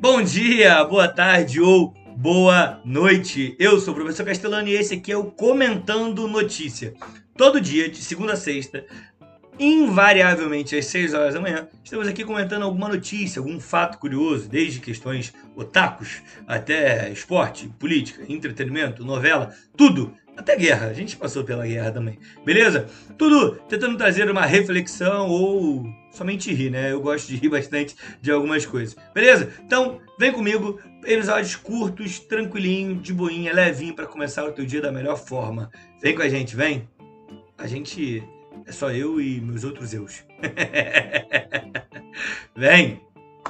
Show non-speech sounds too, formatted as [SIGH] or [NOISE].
Bom dia, boa tarde ou boa noite. Eu sou o professor Castellano e esse aqui é o Comentando Notícia. Todo dia, de segunda a sexta, invariavelmente às 6 horas da manhã, estamos aqui comentando alguma notícia, algum fato curioso, desde questões otakus até esporte, política, entretenimento, novela, tudo. Até guerra, a gente passou pela guerra também, beleza? Tudo tentando trazer uma reflexão ou somente rir, né? Eu gosto de rir bastante de algumas coisas, beleza? Então, vem comigo, episódios curtos, tranquilinho, de boinha, levinho para começar o teu dia da melhor forma. Vem com a gente, vem! A gente é só eu e meus outros eus. [LAUGHS] Vem!